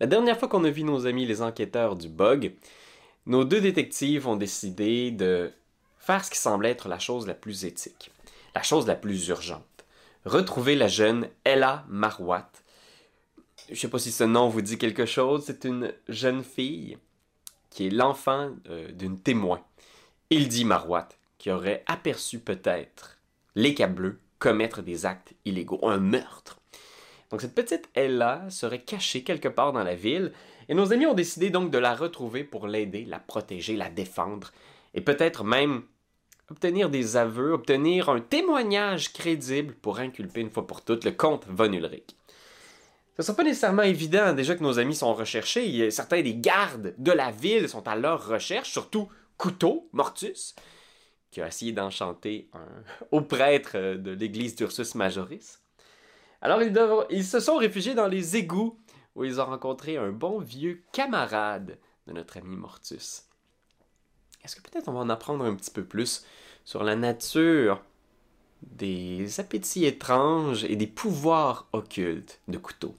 La dernière fois qu'on a vu nos amis les enquêteurs du bug, nos deux détectives ont décidé de faire ce qui semble être la chose la plus éthique, la chose la plus urgente. Retrouver la jeune Ella Marwat. Je sais pas si ce nom vous dit quelque chose, c'est une jeune fille qui est l'enfant euh, d'une témoin, Hildy Marwat, qui aurait aperçu peut-être les Bleus commettre des actes illégaux, un meurtre. Donc cette petite Ella serait cachée quelque part dans la ville, et nos amis ont décidé donc de la retrouver pour l'aider, la protéger, la défendre, et peut-être même obtenir des aveux, obtenir un témoignage crédible pour inculper une fois pour toutes le comte Von Ulrich. Ce ne sera pas nécessairement évident, déjà que nos amis sont recherchés, certains des gardes de la ville sont à leur recherche, surtout Couteau, Mortus, qui a essayé d'enchanter un haut prêtre de l'église d'Ursus Majoris. Alors ils, se sont réfugiés dans les égouts où ils ont rencontré un bon vieux camarade de notre ami Mortus. Est-ce que peut-être on va en apprendre un petit peu plus sur la nature des appétits étranges et des pouvoirs occultes de couteau?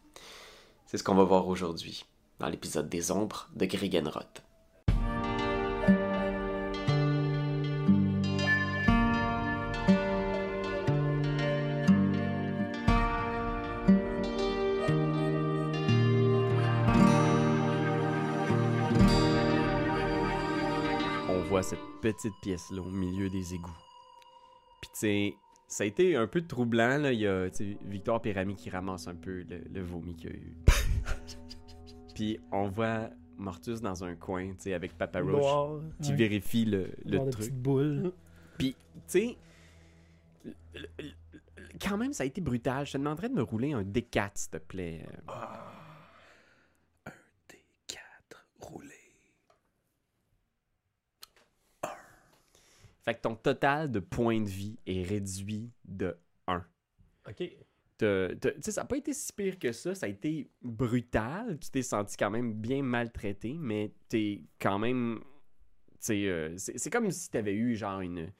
C'est ce qu'on va voir aujourd'hui dans l'épisode des ombres de Grigenroth. Petite pièce-là au milieu des égouts. Puis tu sais, ça a été un peu troublant, là. Il y a Victor Pérami qui ramasse un peu le, vomi qu'il y a eu. Puis on voit Mortus dans un coin, tu sais, avec Papa Roach qui vérifie le, le truc. boule. Puis, tu sais, quand même, ça a été brutal. Je te demanderais de me rouler un D4, s'il te plaît. Ah, un D4 roulé. Fait que ton total de points de vie est réduit de 1. OK. Tu sais, ça n'a pas été si pire que ça. Ça a été brutal. Tu t'es senti quand même bien maltraité, mais t'es quand même. Euh, c'est comme si tu avais eu genre une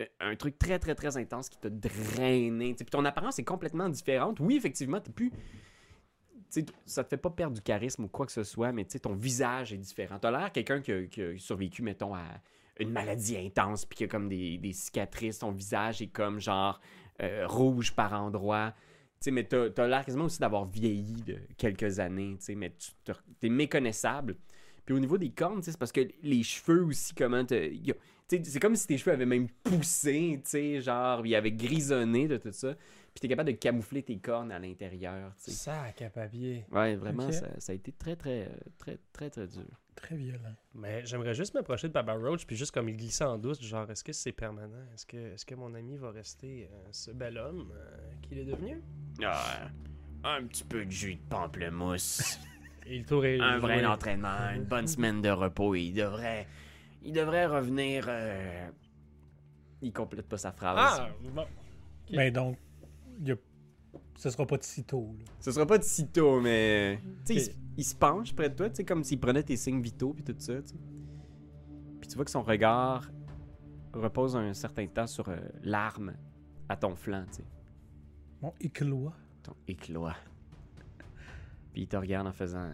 euh, un truc très très très intense qui t'a drainé. Puis ton apparence est complètement différente. Oui, effectivement, t'es plus. T'sais, ça te fait pas perdre du charisme ou quoi que ce soit, mais ton visage est différent. T'as l'air quelqu'un qui, qui, a survécu, mettons, à une maladie intense, puis qu'il y a comme des, des, cicatrices, ton visage est comme genre euh, rouge par endroits. Tu sais, mais t'as as, l'air quasiment aussi d'avoir vieilli de quelques années, tu sais, mais tu es méconnaissable. Puis au niveau des cornes, c'est parce que les cheveux aussi, comment c'est comme si tes cheveux avaient même poussé, tu sais, genre, ils avaient grisonné de tout ça. Puis t'es capable de camoufler tes cornes à l'intérieur, tu sais. Sac à papier. Ouais, vraiment, ça, ça, a été très, très, très, très, très dur. Très violent. Mais j'aimerais juste m'approcher de Papa Roach, puis juste comme il glissait en douce, genre, est-ce que c'est permanent? Est-ce que, est que mon ami va rester euh, ce bel homme euh, qu'il est devenu? Ah, un petit peu de jus de pamplemousse. il un vrai entraînement, une bonne semaine de repos, il devrait... Il devrait revenir... Euh, il complète pas sa phrase. Ah, bon. Mais donc, y a... ce sera pas de sitôt. Là. Ce sera pas de sitôt, mais... Tu sais, il se penche près de toi, tu sais, comme s'il prenait tes signes vitaux puis tout ça. Puis tu vois que son regard repose un certain temps sur euh, l'arme à ton flanc, tu sais. Mon écloit. Ton écloit. Puis il te regarde en faisant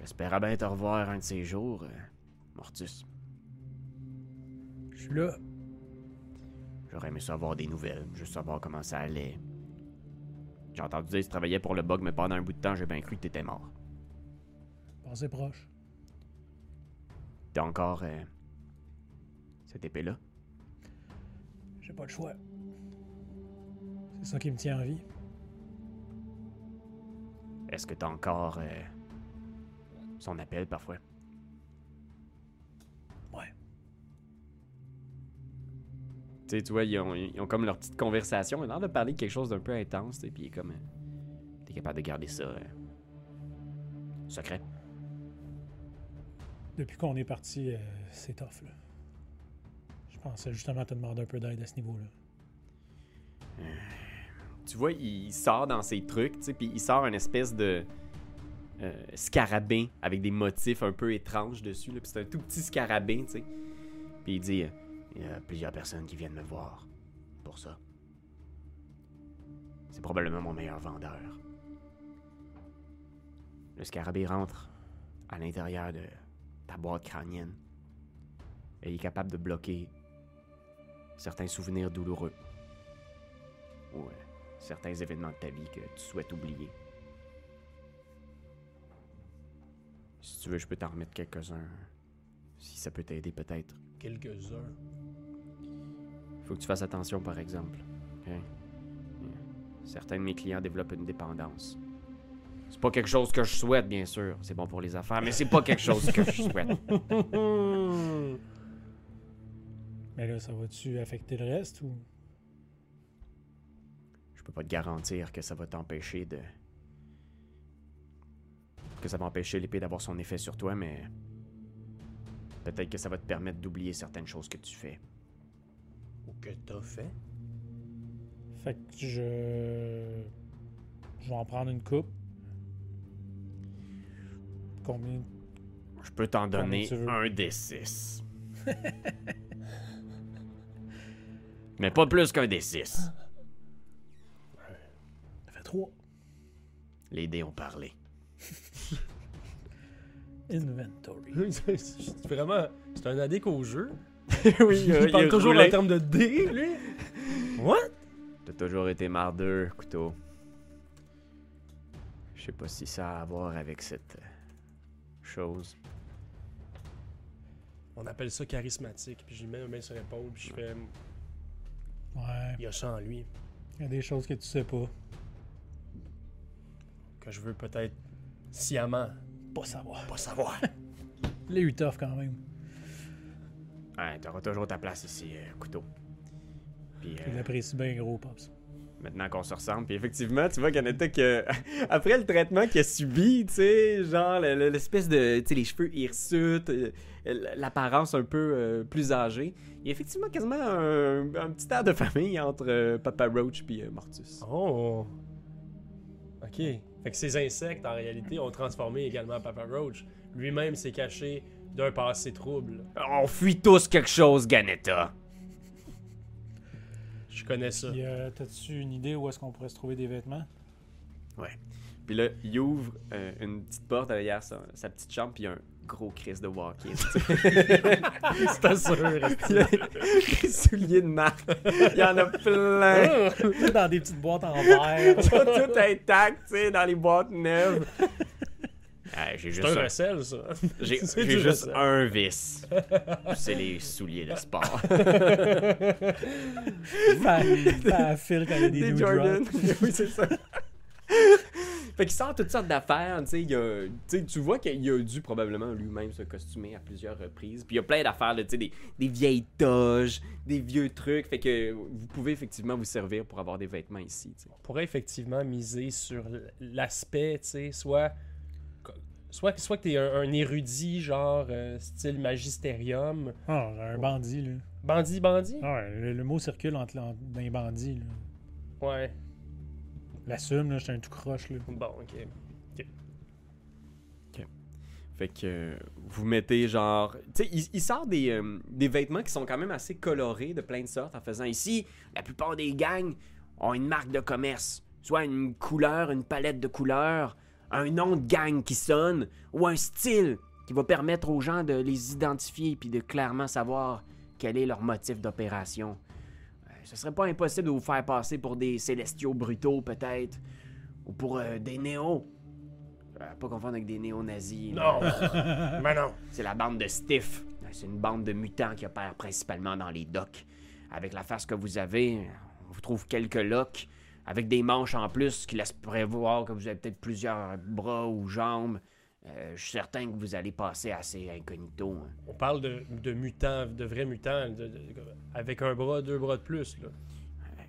J'espère bien te revoir un de ces jours, euh, Mortus. Je suis là. J'aurais aimé savoir des nouvelles, juste savoir comment ça allait. J'ai entendu dire que tu travaillais pour le bug, mais pendant un bout de temps, j'ai bien cru que t'étais mort. Passez proche. T'as encore euh, cette épée-là? J'ai pas le choix. C'est ça qui me tient en vie. Est-ce que t'as encore euh, son appel parfois? Tu vois, ils ont, comme leur petite conversation. Ils ont l'air de parler de quelque chose d'un peu intense, puis il est comme. Euh, t'es capable de garder ça. Euh, secret. Depuis qu'on est parti, euh, c'est tough, là. Je pensais justement te demander un peu d'aide à ce niveau-là. tu vois, il sort dans ses trucs, tu sais, puis il sort une espèce de. scarabin avec des motifs un peu étranges dessus, là, puis c'est un tout petit scarabin, tu sais. Puis il dit il y a plusieurs personnes qui viennent me voir pour ça. C'est probablement mon meilleur vendeur. le scarabée rentre à l'intérieur de ta boîte crânienne et il est capable de bloquer certains souvenirs douloureux ou euh, certains événements de ta vie que tu souhaites oublier. Si tu veux, je peux t'en remettre quelques-uns. Si ça peut t'aider, peut-être. Quelques-uns. Faut que tu fasses attention, par exemple. Certains de mes clients développent une dépendance. C'est pas quelque chose que je souhaite, bien sûr. C'est bon pour les affaires, mais c'est pas quelque chose que je souhaite. Mais là, ça va-tu affecter le reste ou? Je peux pas te garantir que ça va t'empêcher de. que ça va empêcher l'épée d'avoir son effet sur toi, mais. Peut-être que ça va te permettre d'oublier certaines choses que tu fais. Ou que t'as fait. Fait que je. Je vais en prendre une coupe. Combien Je peux t'en donner un des six. mais pas plus qu'un des six. Ça fait trois. Les dés ont parlé. Inventory. c'est vraiment. C'est un addict au jeu. oui, Il parle toujours en termes de dés, lui. What? T'as toujours été mardeux, couteau. Je sais pas si ça a à voir avec cette euh, chose. On appelle ça charismatique. Puis j'y mets ma main sur l'épaule. Puis je fais. Ouais. Il y a ça en lui. Il y a des choses que tu sais pas. Que je veux peut-être sciemment Pas savoir. pas savoir. Les eu tough quand même. Ouais, t'auras toujours ta place ici, euh, couteau. Puis Je euh, l'apprécie bien gros, Pops. maintenant qu'on se ressemble, puis effectivement, tu vois qu'il y en a que après le traitement qu'il a subi, tu sais, genre le- le- l'espèce de, tu sais, les cheveux hirsutes, euh, l'apparence un peu euh, plus âgée, il y a effectivement quasiment un, un petit air de famille entre euh, Papa Roach puis euh, Mortus. Oh! Ok. Fait que ces insectes, en réalité, ont transformé également Papa Roach. Lui-même s'est caché d'un passé trouble. On fuit tous quelque chose, Ganetta. Je connais ça. Euh, t'as-tu une idée où est-ce qu'on pourrait se trouver des vêtements? Puis là, il ouvre euh, une petite porte derrière sa, sa petite chambre, puis il y a un gros crise de walk-in. C'était sûr. Il y a des souliers de marque. Il y en a plein. Tout dans des petites boîtes en verre. Ils sont tous intacts, tu sais, dans les boîtes neuves. Ah, j'ai C'est juste, un un, recel, ça. j'ai, juste recel. un vice. C'est les souliers de sport. Pas à fil quand il y a des, Des new Jordan. drops. oui, c'est ça. fait qu'il sort toutes sortes d'affaires, tu sais, il y a- tu vois qu'il a dû probablement lui-même se costumer à plusieurs reprises. Puis il y a plein d'affaires, là, tu sais, des, des vieilles toges, des vieux trucs. Fait que vous pouvez effectivement vous servir pour avoir des vêtements ici. On pourrait effectivement miser sur l'aspect, tu sais, soit. Soit, soit que t'es un, un érudit, genre euh, style magisterium. Ah, un bandit, là. Bandit, bandit? Ah ouais, le, le mot circule entre, entre dans les bandits, là. Ouais. L'assume, là, j'étais un tout croche, là. Bon, ok. Fait que euh, vous mettez genre. Tu sais, il, il sort des, euh, des vêtements qui sont quand même assez colorés de plein de sortes en faisant ici, la plupart des gangs ont une marque de commerce. Soit une couleur, une palette de couleurs, un nom de gang qui sonne, ou un style qui va permettre aux gens de les identifier puis de clairement savoir quel est leur motif d'opération. Euh, ce serait pas impossible de vous faire passer pour des célestiaux brutaux, peut-être, ou pour euh, des néos. Euh, pas confondre avec des néo-nazis. Non! Mais non! C'est la bande de Stiff. C'est une bande de mutants qui opère principalement dans les docks. Avec la face que vous avez, on vous trouve quelques locks, avec des manches en plus qui laissent prévoir que vous avez peut-être plusieurs bras ou jambes. Euh, je suis certain que vous allez passer assez incognito. hein. On parle de, de mutants, de vrais mutants, de- de- avec un bras, deux bras de plus, là.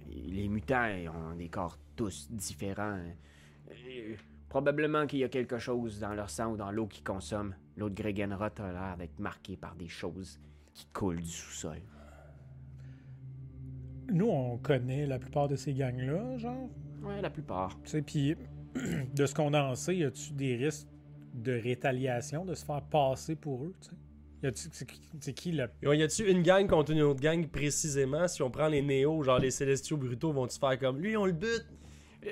Les mutants ont des corps tous différents. Euh, probablement qu'il y a quelque chose dans leur sang ou dans l'eau qu'ils consomment. L'eau de Gregenroth a l'air d'être marquée par des choses qui coulent du sous-sol. Nous, on connaît la plupart de ces gangs-là, genre. Ouais, la plupart. Tu sais, puis de ce qu'on en sait, y a-tu des risques de rétaliation, de se faire passer pour eux, tu sais? Y a-tu, c'est qui- c'est qui le... Y a-tu une gang contre une autre gang précisément? Si on prend les néos, genre les célestiaux brutaux, vont-tu faire comme lui, on le bute?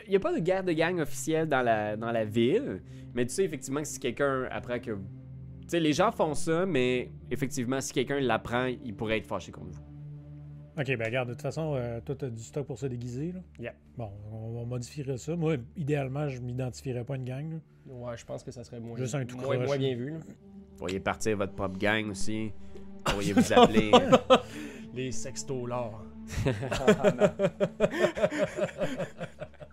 Il n'y a pas de guerre de gang officielle dans la, dans la ville, mais tu sais effectivement que si quelqu'un apprend que. Tu sais, les gens font ça, mais effectivement, si quelqu'un l'apprend, il pourrait être fâché contre vous. Ok, ben regarde, de toute façon, euh, toi, t'as du stock pour se déguiser, là? Yeah. Bon, on, on modifierait ça. Moi, idéalement, je m'identifierais pas à une gang, là. Ouais, je pense que ça serait moins, Juste un tout moins, croche, moins bien vu. là. Vous pourriez partir votre propre gang aussi. Vous pourriez vous appeler. euh, Les sextolards.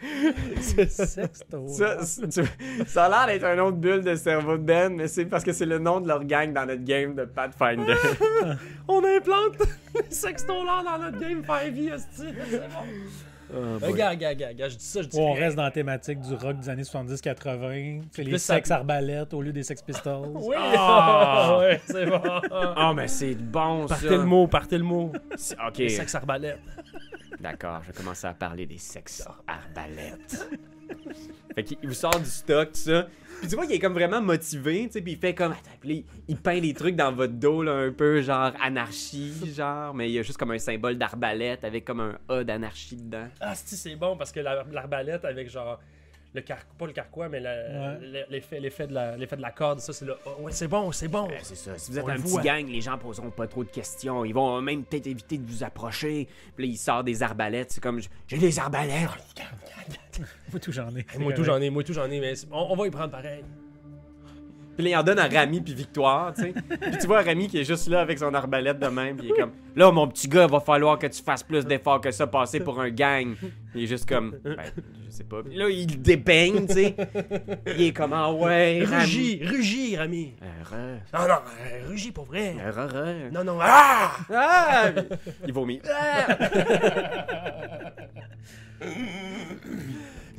Sexto. Ça, c'est- tu- ça a l'air d'être un autre bulle de cerveau de Ben, mais c'est parce que c'est le nom de leur gang dans notre game de Pathfinder. On implante les sextolards dans notre game 5e, esti. C'est bon. Regarde, regarde, regarde, regarde, je dis ça, je dis Ou on rien. reste dans la thématique du rock des années 70-80. C'est les Plus ça- sex arbalètes au lieu des sex pistols. Oui! Ah! ouais, c'est bon. Oh, mais c'est bon ça. Partez le mot, partez le mot. C'est- Ok, Les sex arbalètes. D'accord, je vais commencer à parler des sexes arbalètes. fait qu'il vous sort du stock, tout ça. Puis tu vois qu'il est comme vraiment motivé, tu sais, puis il fait comme... Attends, il- peint des trucs dans votre dos, là, un peu genre anarchie, genre, mais il y a juste comme un symbole d'arbalète avec comme un A d'anarchie dedans. Ah, si, c'est bon parce que la- l'arbalète avec genre. Le car... Pas le carquois, mais Ouais. l'effet, l'effet, de la... l'effet de la corde, ça c'est là. Oh, ouais, c'est bon, c'est bon. C'est ça. Si vous êtes On un le petit voit. gang, les gens poseront pas trop de questions. Ils vont même peut-être éviter de vous approcher. Puis là, il sort des arbalètes. C'est comme, j'ai des arbalètes. Moi, tout j'en ai. Moi tout j'en ai, moi tout j'en ai, mais on va y prendre pareil. Puis là, il en donne à Rami puis Victoire, tu sais. Puis tu vois Rami qui est juste là avec son arbalète de même. Puis il est comme, là, mon petit gars, va falloir que tu fasses plus d'efforts que ça, passer pour un gang. Il est juste comme, ben, je sais pas. Puis là, il dépeigne, tu sais. Il est comme, ah ouais, Rami. Rugis, rugis, Rami. Re- Non, non, euh, rugis pour vrai. re- re. Non, non, ah! Ah! Il vomit. Ah!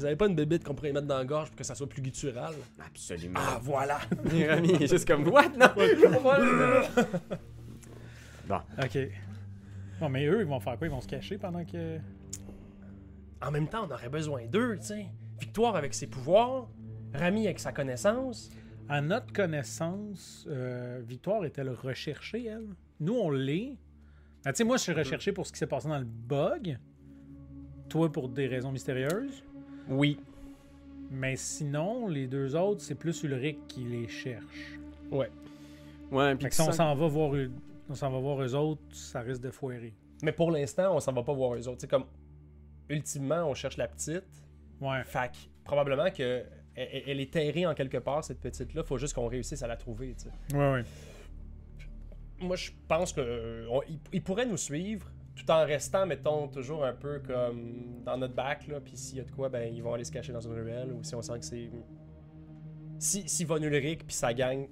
Vous avez pas une bébite qu'on pourrait mettre dans la gorge pour que ça soit plus guttural? Absolument. Ah, voilà. Rami est juste comme, what? Non! bon. Ok. Bon, mais eux, ils vont faire quoi? Ils vont se cacher pendant que. En même temps, on aurait besoin d'eux, tu sais. Victoire avec ses pouvoirs, Rami avec sa connaissance. À notre connaissance, euh, Victoire est-elle recherchée, elle? Nous, on l'est. Ah, tu sais, moi, je suis recherché pour ce qui s'est passé dans le bug. Toi, pour des raisons mystérieuses. Oui. Mais sinon, les deux autres, c'est plus Ulrich qui les cherche. Ouais. Ouais, puis si on s'en va voir, eux- on s'en va voir eux autres, ça risque de foirer. Mais pour l'instant, on s'en va pas voir eux autres. Sais, comme, ultimement, on cherche la petite. Ouais. Fait que, probablement que elle, elle est terrée en quelque part, cette petite-là. Faut juste qu'on réussisse à la trouver, tu sais. Ouais, ouais. Moi, je pense que euh, on- ils, ils pourraient nous suivre tout en restant, mettons, toujours un peu comme dans notre bac, là. Puis s'il y a de quoi, ben, ils vont aller se cacher dans une ruelle. Ou si on sent que c'est. Si, si Von Ulrich puis sa gang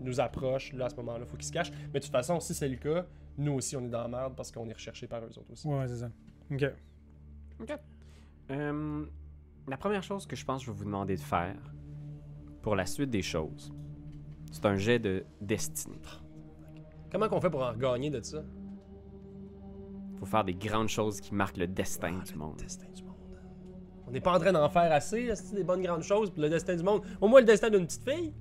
nous approchent, là, à ce moment-là, faut qu'ils se cachent. Mais de toute façon, si c'est le cas, nous aussi, on est dans la merde parce qu'on est recherché par eux autres aussi. Ouais, c'est ça. Ok. Euh, la première chose que je pense que je vais vous demander de faire pour la suite des choses, c'est un jet de destinée. Comment qu'on fait pour en gagner de ça? Faut faire des grandes choses qui marquent le destin Ah, du le monde. destin du monde. On n'est pas en train d'en faire assez, c'est des bonnes grandes choses pour le destin du monde? Au moins le destin d'une petite fille.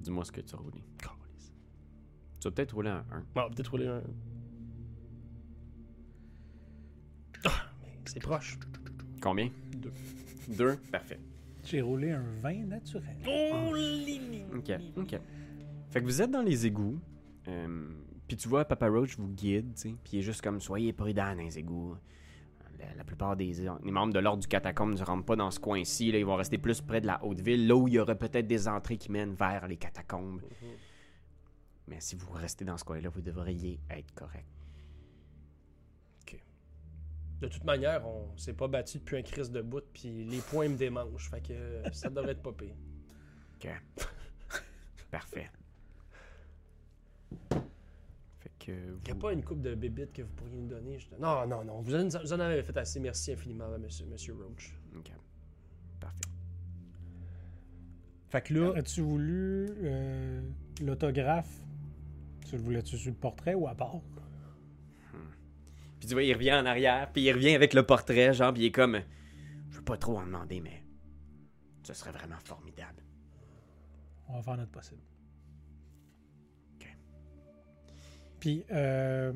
Dis-moi ce que tu as roulé. Tu vas peut-être rouler un 1. Bon, peut-être rouler un. Ah, mais c'est proche. Combien? Deux. 2 Parfait. J'ai roulé un vin naturel. Oh, Lily. Ok, ok. Fait que vous êtes dans les égouts. euh, puis tu vois, Papa Roach vous guide, tu sais. Puis il est juste comme soyez prudents dans les égouts. La, la plupart des les membres de l'ordre du catacombe ne rentrent pas dans ce coin-ci. Là, ils vont rester plus près de la haute ville, là où il y aurait peut-être des entrées qui mènent vers les catacombes. Mais si vous restez dans ce coin-là, vous devriez être correct. De toute manière, on s'est pas battu depuis un crise de bout, puis les poings me démangent. Fait que ça devrait être pas pire. Ok. Parfait. Que vous... Il n'y a pas une coupe de bébites que vous pourriez nous donner. Non, non, non. Vous en, vous en avez fait assez. Merci infiniment, monsieur, monsieur Roach. Ok. Parfait. Fait que là, As-tu voulu euh, l'autographe? Tu le voulais-tu sur le portrait ou à part? Puis tu vois, il revient en arrière, puis il revient avec le portrait, genre, puis il est comme... Je veux pas trop en demander, mais... Ce serait vraiment formidable. On va faire notre possible. Puis, euh,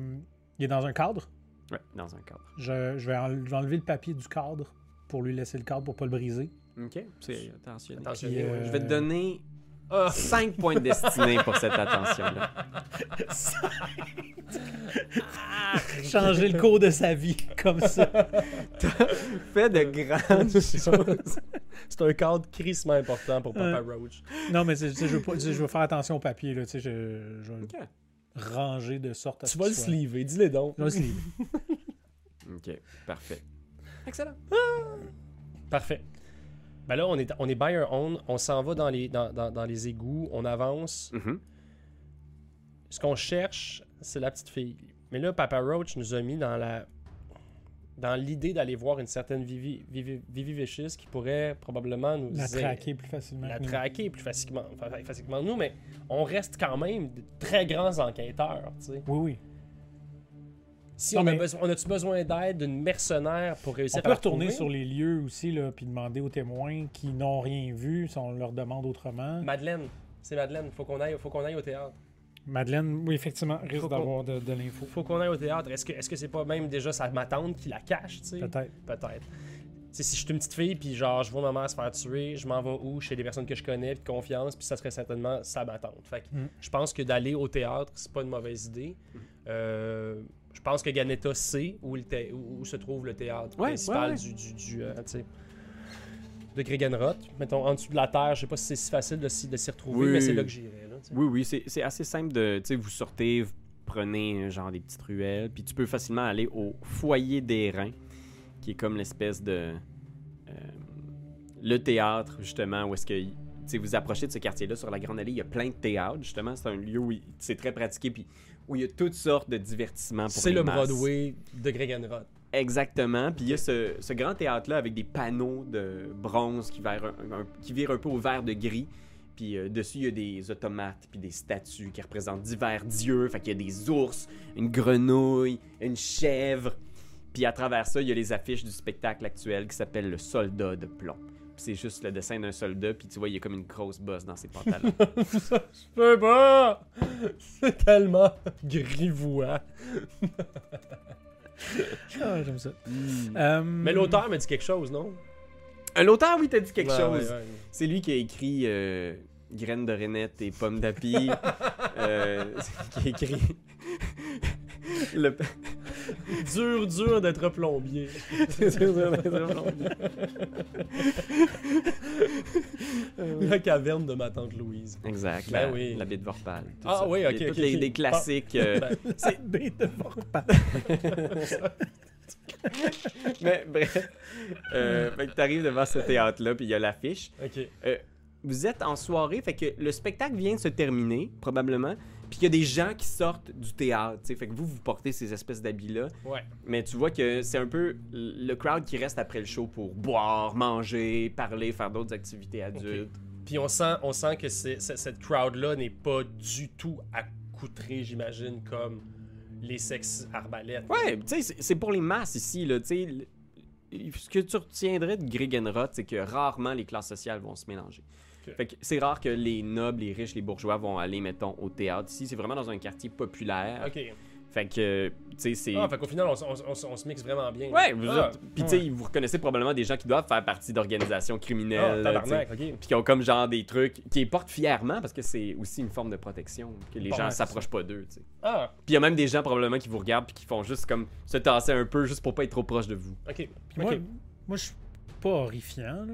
il est dans un cadre Ouais, dans un cadre. Je, je vais, enlever le papier du cadre pour lui laisser le cadre pour pas le briser. Ok, c'est attention. Attention, Puis, ouais. euh, Je vais te donner Ah, 5 points de destinée pour cette attention-là. Changer le cours de sa vie comme ça. Fais de grandes choses. c'est un cadre crissement important pour Papa Roach. Non, mais je veux, pas- tu sais, je veux faire attention au papier. Là, tu sais, je, Ranger de sorte à ce Tu vas le sleever, dis-le donc. Je vais le. Ok, parfait. Excellent. Parfait. Ben là, on est, on est by our own, on s'en va dans les, dans, dans- dans les égouts, on avance. Mhm. Ce qu'on cherche, c'est la petite fille. Mais là, Papa Roach nous a mis dans la dans l'idée d'aller voir une certaine Vivi, Vivi, Vivi Vicious qui pourrait probablement nous La traquer plus facilement. la traquer plus facilement, fa- facilement nous, mais on reste quand même de très grands enquêteurs. tu sais. Oui, oui. Si Non, on, a mais- besoin, on a-tu besoin d'aide d'une mercenaire pour réussir On à peut retourner sur les lieux aussi, là, puis demander aux témoins qui n'ont rien vu, si on leur demande autrement. Madeleine, c'est Madeleine, faut qu'on aille, faut qu'on aille au théâtre. Madeleine, oui, effectivement, risque d'avoir de, de l'info. Faut qu'on aille au théâtre. Est-ce que est-ce que c'est pas même déjà sa ma tante qui la cache, tu sais? Peut-être. Peut-être. Si je suis une petite fille, puis genre, je vois ma mère se faire tuer, je m'en vais où? Chez des personnes que je connais, puis de confiance, puis ça serait certainement sa ma tante. Fait que Mm. je pense que d'aller au théâtre, c'est pas une mauvaise idée. Euh, je pense que Ganetta sait où, le thé- où, où se trouve le théâtre Ouais, principal ouais, ouais. du, du, du, euh, de Gregenroth. Mettons, en dessous de la terre, je sais pas si c'est si facile de s'y, de s'y retrouver, Oui. mais c'est là que j'irai. Oui, oui, c'est assez simple de. Tu sais, vous sortez, vous prenez euh, genre des petites ruelles, puis tu peux facilement aller au foyer des reins, qui est comme l'espèce de. euh, le théâtre, justement, où est-ce que. Vous approchez de ce quartier-là sur la Grande Allée, il y a plein de théâtres, justement. C'est un lieu où c'est très pratiqué, puis où il y a toutes sortes de divertissements pour C'est le masses. Broadway de Gregenroth. Exactement. Puis il y a ce, ce grand théâtre-là avec des panneaux de bronze qui, virent un, un- qui virent un peu au vert de gris. Puis euh, dessus, il y a des automates puis des statues qui représentent divers dieux. Fait qu'il y a des ours, une grenouille, une chèvre. Puis à travers ça, il y a les affiches du spectacle actuel qui s'appelle Le Soldat de plomb. Puis c'est juste le dessin d'un soldat, puis tu vois, il y a comme une grosse bosse dans ses pantalons. Je peux pas! C'est tellement grivois. Ah, j'aime ça. Euh, Mais l'auteur me dit quelque chose, non? Euh, L'auteur, oui, t'as dit quelque Ouais, chose. ouais, ouais. C'est lui qui a écrit euh, Graines de Renette et Pommes d'api. euh, qui a écrit. le... Dur, dur d'être plombier. La caverne de ma tante Louise. Exact. Ben la, oui. la bite Vorpal. tout Ah ça. oui, ok, Les- tous ok, les, ok. les classiques. euh, Ben, C'est bête de Vorpal. mais bref. Euh, fait que t'arrives devant ce théâtre-là, puis il y a l'affiche. ok. Vous êtes en soirée, fait que le spectacle vient de se terminer, probablement. Puis il y a des gens qui sortent du théâtre, tu sais. Fait que vous, vous portez ces espèces d'habits-là. Ouais. Mais tu vois que c'est un peu le crowd qui reste après le show pour boire, manger, parler, faire d'autres activités adultes. Puis on sent, on sent que c'est- cette crowd-là n'est pas du tout accoutrée, j'imagine, comme les sexes arbalètes. Ouais, tu sais, c'est- pour les masses ici, là, tu sais. Ce que tu retiendrais de Gregenroth, c'est que rarement les classes sociales vont se mélanger. Fait que c'est rare que les nobles, les riches, les bourgeois vont aller, mettons, au théâtre. Ici, c'est vraiment dans un quartier populaire. Ok. Fait que, tu sais, c'est... Ah, fait qu'au final, on, se mixe vraiment bien. Ouais, vous Ah, Puis, tu sais, vous reconnaissez probablement des gens qui doivent faire partie d'organisations Ah, criminelles. ok. Puis qui ont comme genre des trucs qui les portent fièrement parce que c'est aussi une forme de protection, que les Bon, gens ouais, s'approchent pas d'eux, tu sais. Ah, Puis il y a même des gens probablement qui vous regardent puis qui font juste comme se tasser un peu juste pour pas être trop proche de vous. ok. Puis moi, moi je suis pas horrifiant. là.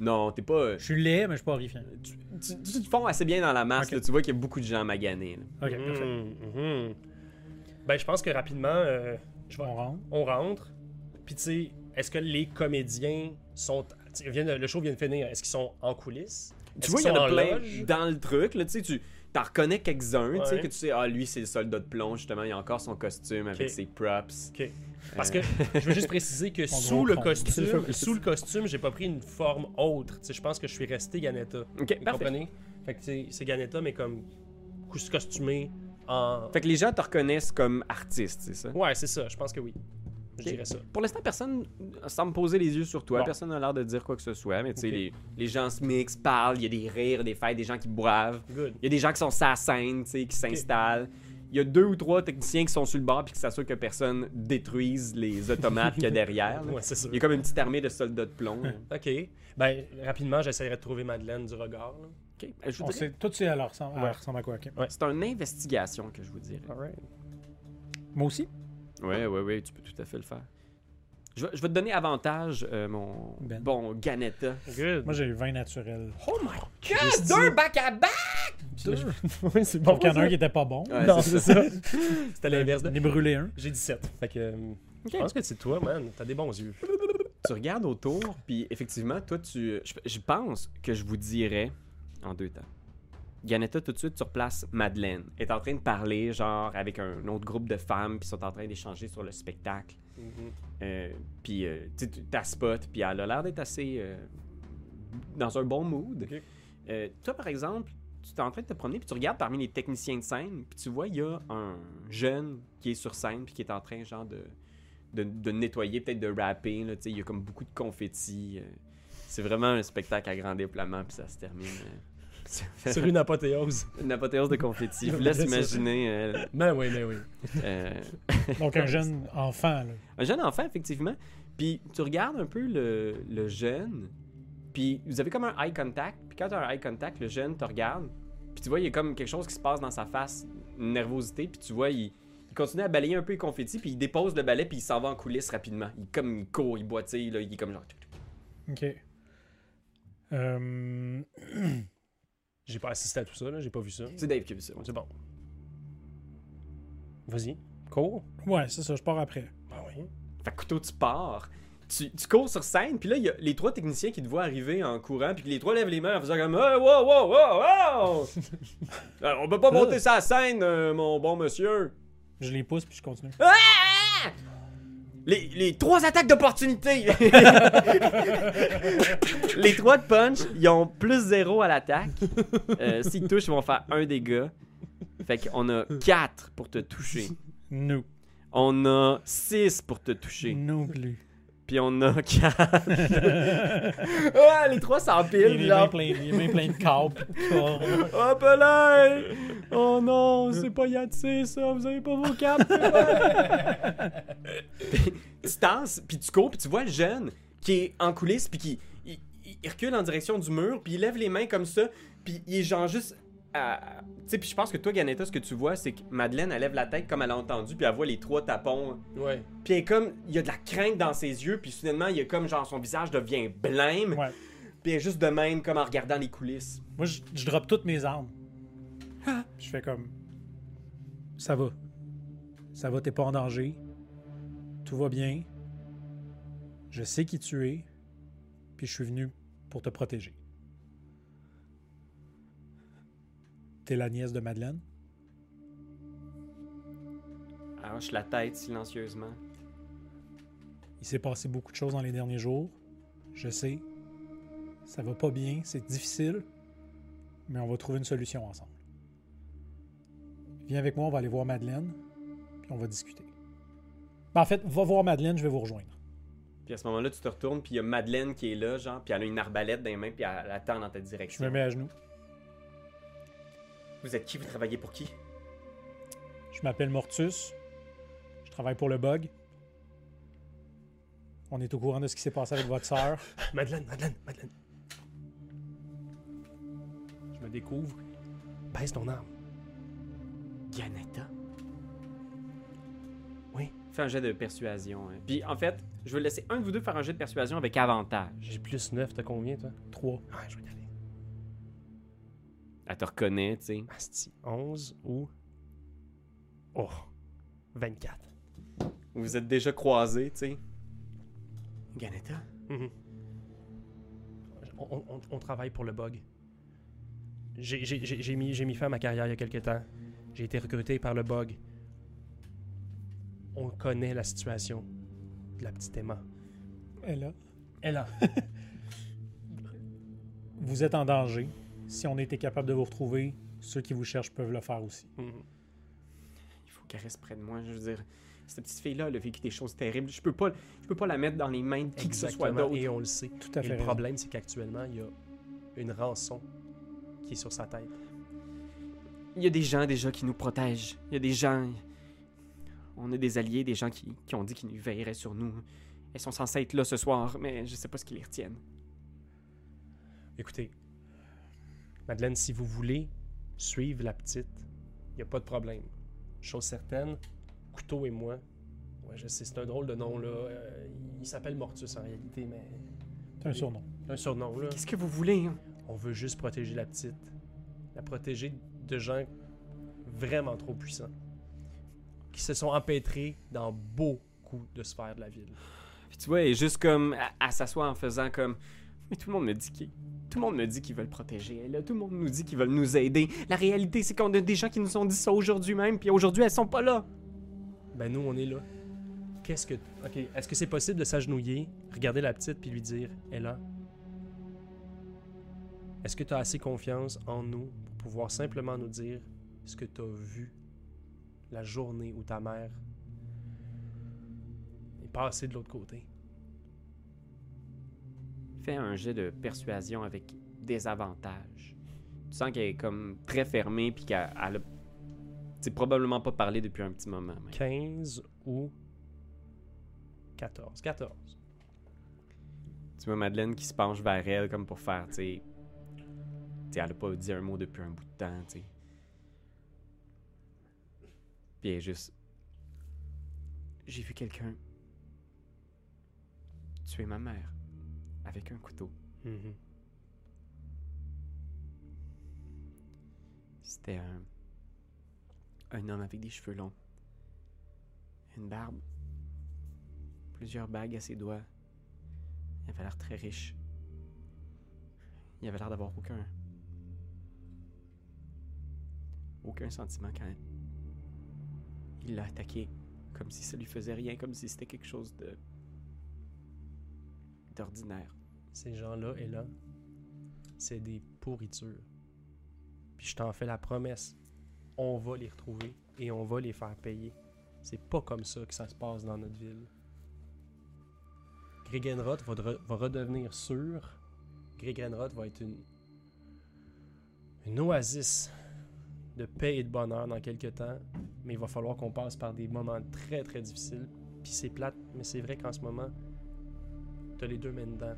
Non, t'es pas. euh, Je suis laid, mais je suis pas horrifiant. Tu, tu- tu te fonds assez bien dans la masse, là, tu vois qu'il y a beaucoup de gens maganés. là. Ok, parfait. Mhm, mhm. Ben, je pense que rapidement, euh, je vais- On rentre. on rentre. Puis, tu sais, est-ce que les comédiens sont. viennent- le show vient de finir. Est-ce qu'ils sont en coulisses? Tu vois, il y en a plein loge? dans le truc, là, tu sais, tu t'en reconnais quelques-uns, tu sais, Ouais. que tu sais, ah, lui, c'est le soldat de plomb, justement, il a encore son costume avec ses props. Ok. Parce Euh, que je veux juste préciser que sous le costume, sous le costume, j'ai pas pris une forme autre. Tu sais, je pense que je suis resté Ganetta. Ok, Vous parfait. comprenez? Fait que c'est Ganetta, mais comme costumé en. Fait que les gens te reconnaissent comme artiste, c'est ça? Ouais, c'est ça. Je pense que oui. Je dirais ça. Pour l'instant, personne semble poser les yeux sur toi. Bon. Personne n'a l'air de dire quoi que ce soit. Mais tu sais, les, les gens se mixent, parlent, il y a des rires, des fêtes, des gens qui boivent. Good. Il y a des gens qui sont sur la scène, tu sais, qui s'installent. il y a deux ou trois techniciens qui sont sur le bord puis qui s'assurent que personne détruise les automates qu'il y a derrière. Ouais, c'est ça. Il y a comme une petite armée de soldats de plomb. Ok. Ben, rapidement, j'essaierai de trouver Madeleine du regard. là. Ok, ben, je vous On dirais- sait, tout c'est à leur ressemble, à Ouais. ressemble à quoi. C'est une investigation que je vous dirais. Alright. Moi aussi? Ouais, ouais, ouais, tu peux tout à fait le faire. Je vais, je vais te donner avantage, euh, mon Ben. bon Ganetta. Good. Moi, j'ai 20 naturel. Oh my god! Deux back à back! Deux. oui, c'est bon. Donc, il y en a un qui était pas bon. Ouais, non, c'est ça. C'était l'inverse. J'en de- ai brûlé un. J'ai 17. Fait que. euh. Je pense que c'est toi, man. T'as des bons yeux. Tu regardes autour, puis effectivement, toi, tu. Je, je pense que je vous dirais en deux temps. Ganetta, tout de suite, tu replaces Madeleine. Est en train de parler, genre, avec un autre groupe de femmes, puis ils sont en train d'échanger sur le spectacle. Euh, puis, euh, tu t'as spot, puis elle a l'air d'être assez. euh, dans un bon mood. Toi, par exemple, tu es en train de te promener, puis tu regardes parmi les techniciens de scène, puis tu vois, il y a un jeune qui est sur scène, puis qui est en train, genre, de, de, de nettoyer, peut-être de rapper. Là, tu sais, il y a comme beaucoup de confettis. c'est vraiment un spectacle à grand déploiement, puis ça se termine. Sur une apothéose. une apothéose de confettis. Je vous laisse imaginer. euh, Ben oui, ben oui. euh, Donc, un jeune enfant, là. un jeune enfant, effectivement. Puis tu regardes un peu le, le jeune, puis vous avez comme un eye contact. Puis quand tu as un eye contact, le jeune te regarde. Puis tu vois, il y a comme quelque chose qui se passe dans sa face, une nervosité. Puis tu vois, il, il continue à balayer un peu les confettis, puis il dépose le balai, puis il s'en va en coulisses rapidement. Il, comme il court, il boitille, là, il est comme genre. OK. Euh, J'ai pas assisté à tout ça, là. J'ai pas vu ça. C'est Dave qui a vu ça. ouais. C'est bon. Vas-y. Cours. Ouais, c'est ça, je pars après. Ben oui. Fait que couteau, tu pars. Tu, tu cours sur scène, puis là, il y a les trois techniciens qui te voient arriver en courant, puis que les trois lèvent les mains en faisant comme Hey, wow, wow, wow, wow! Euh, On peut pas monter sa scène, euh, mon bon monsieur. Je les pousse puis je continue. Ah! Les, les trois attaques d'opportunité! les trois de punch, ils ont plus zéro à l'attaque. Euh, S'ils touchent, ils vont faire un dégât. Fait qu'on a 4 pour te toucher. Nous. On a 6 pour te toucher. Non plus. Puis on a 4. ah, les trois Il s'empilent, genre. plein, il est bien plein de câbles. corps. Hop là! Oh non, c'est pas Yatsé ça, vous avez pas vos cartes. tu tasses, puis tu cours, puis tu vois le jeune qui est en coulisses, puis qui il recule en direction du mur, puis il lève les mains comme ça, puis il est genre juste. Tu sais, puis je pense que toi, Ganetta, ce que tu vois, c'est que Madeleine, elle lève la tête comme elle a entendu, puis elle voit les trois tapons. Ouais. Puis elle est comme. Il y a de la crainte dans ses yeux, puis soudainement, il y a comme genre son visage devient blême, Ouais. puis elle est juste de même, comme en regardant les coulisses. Moi, je, je drop toutes mes armes. Je fais comme. Ça va. Ça va, t'es pas en danger. Tout va bien. Je sais qui tu es. Puis je suis venu pour te protéger. T'es la nièce de Madeleine? Arrache la tête silencieusement. Il s'est passé beaucoup de choses dans les derniers jours. Je sais. Ça va pas bien, c'est difficile. Mais on va trouver une solution ensemble. Viens avec moi, on va aller voir Madeleine. Puis on va discuter. Ben, en fait, va voir Madeleine, je vais vous rejoindre. Puis à ce moment-là, tu te retournes, puis il y a Madeleine qui est là, genre, puis elle a une arbalète dans les mains, puis elle, attend dans ta Je direction. me mets à genoux. Vous êtes qui? Vous travaillez pour qui? Je m'appelle Mortus. Je travaille pour le bug. On est au courant de ce qui s'est passé avec votre sœur. Madeleine, Madeleine, Madeleine. Je me découvre. Baisse ton arme. Ganetta. Oui. Fais un jet de persuasion. hein. Puis en fait, je vais laisser un de vous deux faire un jet de persuasion avec avantage. J'ai plus 9, t'as combien, toi? 3. Ouais, je vais y aller. Elle te reconnaît, tu sais. Asti. 11 ou. Oh. 24. Vous vous êtes déjà croisés, tu sais. Ganetta? Mhm. on, on- on travaille pour le bug. J'ai- mis, mis fin à ma carrière il y a quelques temps. J'ai été recruté par le bug. On connaît la situation de la petite Emma. Elle là. Elle a. Vous êtes en danger. Si on était capable de vous retrouver, ceux qui vous cherchent peuvent le faire aussi. Mhm. Il faut qu'elle reste près de moi. Je veux dire, cette petite fille-là, elle a vécu des choses terribles. Je peux pas, je peux pas la mettre dans les mains de qui que ce soit d'autre. Et on le sait. Tout à Et fait. le problème, c'est qu'actuellement, il y a une rançon qui est sur sa tête. Il y a des gens déjà qui nous protègent. Il y a des gens. On a des alliés, des gens qui, qui ont dit qu'ils veilleraient sur nous. Elles sont censées être là ce soir, mais je sais pas ce qui les retienne. Écoutez, Madeleine, si vous voulez suivre la petite, il n'y a pas de problème. Chose certaine, Couteau et moi, ouais, je sais, c'est un drôle de nom, là. euh, il s'appelle Mortus en réalité, mais. C'est un surnom. Un surnom, là. Qu'est-ce que vous voulez? hein? On veut juste protéger la petite. La protéger de gens vraiment trop puissants. Qui se sont empêtrés dans beaucoup de sphères de la ville. Puis tu vois, elle est juste comme à, à s'asseoir en faisant comme. Mais tout le monde me dit qu'ils. Tout le monde me dit qu'ils veulent protéger elle. Tout le monde nous dit qu'ils veulent nous aider. La réalité, c'est qu'on a des gens qui nous ont dit ça aujourd'hui même, puis aujourd'hui, elles sont pas là. Ben nous, on est là. Qu'est-ce que... Ok, est-ce que c'est possible de s'agenouiller, regarder la petite, puis lui dire « Ella, est-ce que tu as assez confiance en nous pour pouvoir simplement nous dire ce que tu as vu la journée où ta mère est passée de l'autre côté? » Fais un jet de persuasion avec des avantages. Tu sens qu'elle est comme très fermée, puis qu'elle elle a. Probablement pas parlé depuis un petit moment. même. 15 ou 14. 14. Tu vois Madeleine qui se penche vers elle comme pour faire, tu sais. Tu sais, elle a pas dit un mot depuis un bout de temps, tu sais. Puis elle est juste. J'ai vu quelqu'un tuer ma mère avec un couteau. Mhm. C'était un. un homme avec des cheveux longs, une barbe, plusieurs bagues à ses doigts. Il avait l'air très riche. Il avait l'air d'avoir aucun. aucun sentiment quand il l'a attaqué. Comme si ça lui faisait rien, comme si c'était quelque chose de. d'ordinaire. Ces gens-là et là, c'est des pourritures. Puis je t'en fais la promesse. On va les retrouver et on va les faire payer. C'est pas comme ça que ça se passe dans notre ville. Gregenroth va, de- va redevenir sûr. Gregenroth va être une, une oasis de paix et de bonheur dans quelques temps. Mais il va falloir qu'on passe par des moments très très difficiles. Puis c'est plate, mais c'est vrai qu'en ce moment, t'as les deux mains dedans.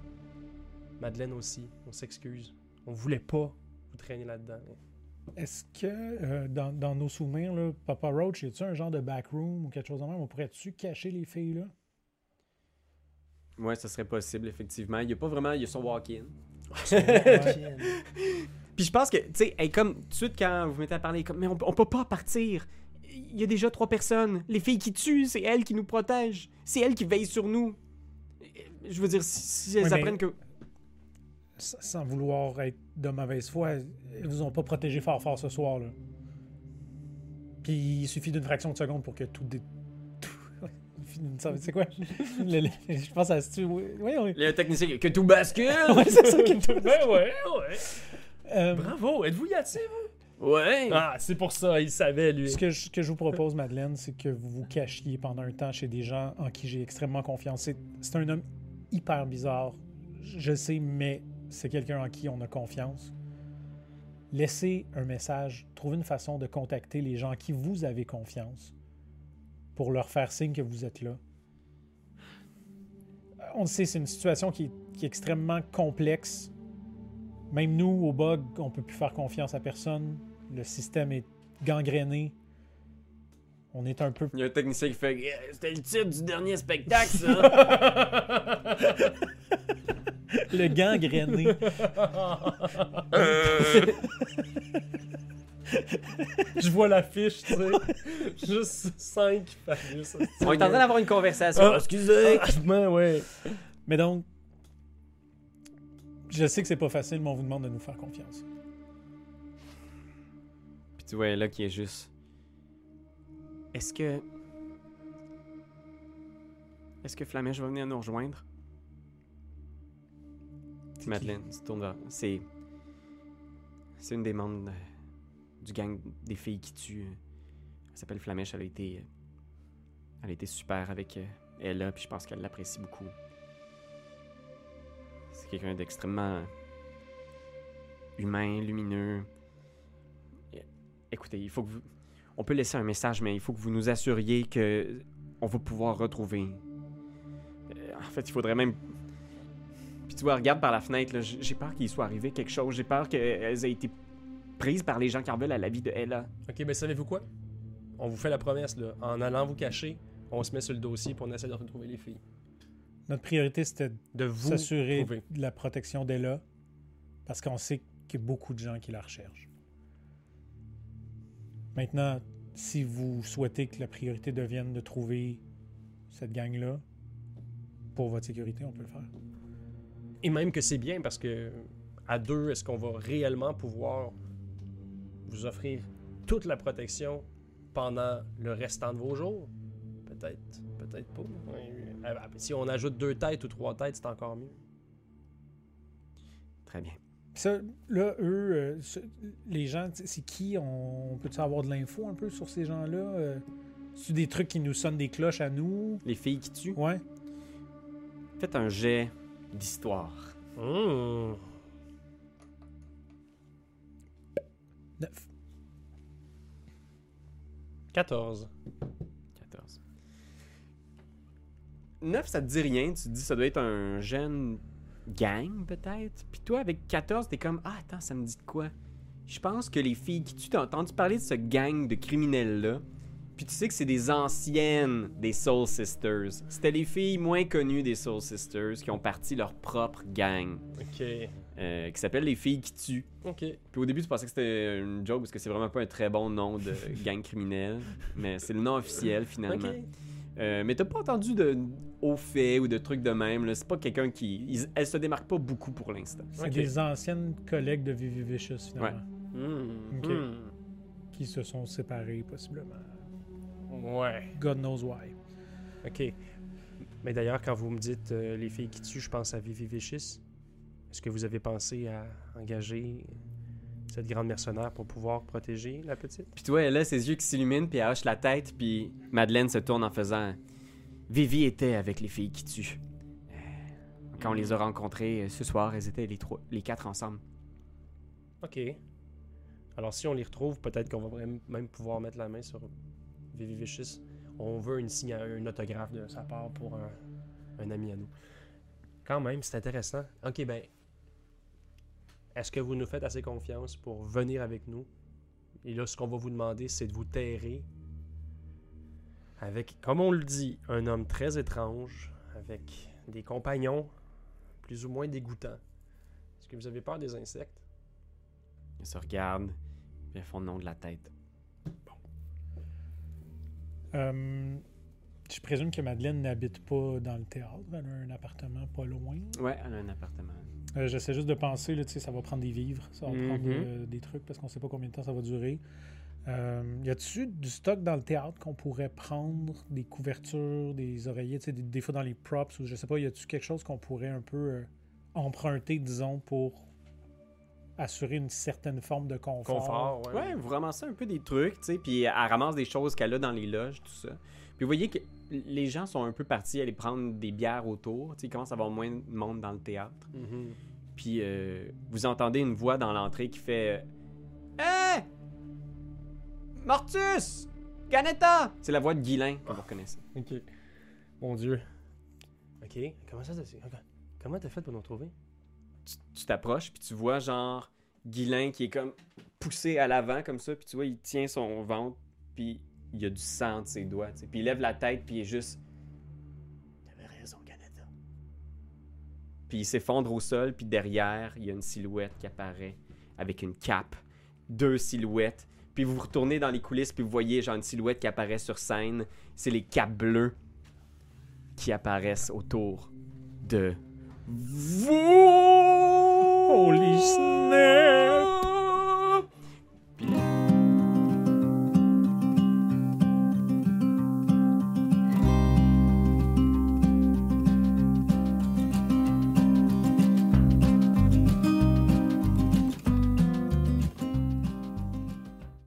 Madeleine aussi, on s'excuse. On voulait pas vous traîner là-dedans. Est-ce que euh, dans, dans nos souvenirs, là, Papa Roach, y a-tu un genre de backroom ou quelque chose de même? On pourrait-tu cacher les filles là? Ouais, ça serait possible, effectivement. Il y a pas vraiment. Il y a son walk-in. Puis je pense que, tu sais, elle est comme, tout de suite, quand vous mettez à parler, comme, mais on, on peut pas partir. Il y a déjà trois personnes. Les filles qui tuent, c'est elles qui nous protègent. C'est elles qui veillent sur nous. Je veux dire, si, si elles apprennent que. Sans vouloir être de mauvaise foi, ils vous ont pas protégé fort fort ce soir là. Puis il suffit d'une fraction de seconde pour que tout dé... tout- C'est quoi? Le- le- Je pense à ce oui, oui, un technicien que tout bascule. Ouais, c'est ça qui est ben ouais, ouais. Euh, Bravo, êtes-vous Yati, vous? ouais. Ah, c'est pour ça, il savait, lui. Ce que, je, que je vous propose, Madeleine, c'est que vous vous cachiez pendant un temps chez des gens en qui j'ai extrêmement confiance. C'est- C'est un homme hyper bizarre, je sais, mais c'est quelqu'un en qui on a confiance. Laissez un message, trouvez une façon de contacter les gens en qui vous avez confiance pour leur faire signe que vous êtes là. Euh, On le sait, c'est une situation qui est, qui est extrêmement complexe. Même nous, au bug, on peut plus faire confiance à personne. Le système est gangréné. On est un peu. Il y a un technicien qui fait. Yeah, C'était le titre du dernier spectacle, ça. Le gangréné. Je vois l'affiche, tu sais. Juste 5 phallus. On est en train d'avoir une conversation. Ah. Excusez. Ben ouais. Mais donc, je sais que c'est pas facile, mais on vous demande de nous faire confiance. Puis tu vois là qui est juste. Est-ce que. Est-ce que Flamèche va venir nous rejoindre? Madeleine se tourne vers. C'est. C'est une des membres du gang des filles qui tuent. Elle s'appelle Flamèche. Elle a été. euh, Elle a été super avec euh, Ella, puis je pense qu'elle l'apprécie beaucoup. C'est quelqu'un d'extrêmement humain, lumineux. Écoutez, il faut que vous. On peut laisser un message, mais il faut que vous nous assuriez que on va pouvoir retrouver. Euh, en fait, il faudrait même. Tu vois, regarde par la fenêtre, j'ai peur qu'il soit arrivé quelque chose. J'ai peur qu'elles aient été prises par les gens qui en veulent à la vie de Ella. Ok, ben savez-vous quoi? On vous fait la promesse, là. En allant vous cacher, on se met sur le dossier pour on essaie de retrouver les filles. Notre priorité, c'était De vous s'assurer trouver. de la protection d'Ella, parce qu'on sait qu'il y a beaucoup de gens qui la recherchent. Maintenant, si vous souhaitez que la priorité devienne de trouver cette gang-là, pour votre sécurité, on peut le faire. Et même que c'est bien parce que à deux, est-ce qu'on va réellement pouvoir vous offrir toute la protection pendant le restant de vos jours? Peut-être, peut-être pas. Ouais, euh, Si on ajoute deux têtes ou trois têtes, c'est encore mieux. Très bien. Puis Ça, là, eux, euh, ce- les gens, c'est qui? On, on peut-tu avoir de l'info un peu sur ces gens-là? Euh, C'est des trucs qui nous sonnent des cloches à nous? Les filles qui tuent, Ouais. faites un jet d'histoire. Mmh. Neuf. 14. 14. 9, ça te dit rien. Tu te dis, ça doit être un jeune gang, peut-être. Puis toi, avec 14, t'es comme, ah, attends, ça me dit de quoi? Je pense que les filles qui tuent, t'as entendu parler de ce gang de criminels-là? Puis tu sais que c'est des anciennes des Soul Sisters. C'était les filles moins connues des Soul Sisters qui ont parti leur propre gang, Ok. euh, qui s'appelle les filles qui tuent. Ok. Puis au début, tu pensais que c'était une joke parce que c'est vraiment pas un très bon nom de gang criminel, mais c'est le nom officiel finalement. Ok. Euh, mais t'as pas entendu de hauts faits ou de trucs de même. là. C'est pas quelqu'un qui. ils- elle se démarque pas beaucoup pour l'instant. C'est des anciennes collègues de Vivi Vicious, finalement, Mmh. Ok. Mmh. qui se sont séparés, possiblement. Ouais. God knows why. OK. Mais d'ailleurs, quand vous me dites euh, les filles qui tuent, je pense à Vivi Vichys. Est-ce que vous avez pensé à engager cette grande mercenaire pour pouvoir protéger la petite? Puis toi, elle a ses yeux qui s'illuminent, puis elle hoche la tête, puis Madeleine se tourne en faisant Vivi était avec les filles qui tuent. Euh, quand on les a rencontrées euh, ce soir, elles étaient les, trois, les quatre ensemble. OK. Alors si on les retrouve, peut-être qu'on va même pouvoir mettre la main sur eux. On veut une, autographe de sa part pour un, ami à nous. Quand même, c'est intéressant. Ok, ben, est-ce que vous nous faites assez confiance pour venir avec nous? Et là, ce qu'on va vous demander, c'est de vous terrer avec, comme on le dit, un homme très étrange, avec des compagnons plus ou moins dégoûtants. Est-ce que vous avez peur des insectes? Ils se regardent, ils font le nom de la tête. Euh, je présume que Madeleine n'habite pas dans le théâtre. Elle a un appartement pas loin. Ouais, elle a un appartement. Euh, J'essaie juste de penser, là, ça va prendre des vivres, ça va Mhm. prendre euh, des trucs parce qu'on sait pas combien de temps ça va durer. Euh, y a-tu du stock dans le théâtre qu'on pourrait prendre, des couvertures, des oreillers, des, des fois dans les props ou je sais pas, y a-tu quelque chose qu'on pourrait un peu emprunter, disons, pour assurer une certaine forme de confort? Confort, ouais. Ouais, vous ramassez un peu des trucs, tu sais, puis elle ramasse des choses qu'elle a dans les loges, tout ça. Puis vous voyez que les gens sont un peu partis à aller prendre des bières autour, tu sais, il commence à avoir moins de monde dans le théâtre. Mhm. Puis euh, vous entendez une voix dans l'entrée qui fait Hé Mortus Ganetta C'est la voix de Guilain que vous reconnaissez. Ok. Mon Dieu. Ok. Comment ça, ça Comment t'as fait pour nous trouver Tu- t'approches, puis tu vois genre Guilain qui est comme poussé à l'avant comme ça, puis tu vois, il tient son ventre, puis il y a du sang de ses doigts, tu sais. Puis il lève la tête, puis il est juste T'avais raison, Ganetta. Puis il s'effondre au sol, puis derrière, il y a une silhouette qui apparaît avec une cape, deux silhouettes. Puis vous retournez dans les coulisses, puis vous voyez genre une silhouette qui apparaît sur scène. C'est les capes bleues qui apparaissent autour de vous. Holy snap!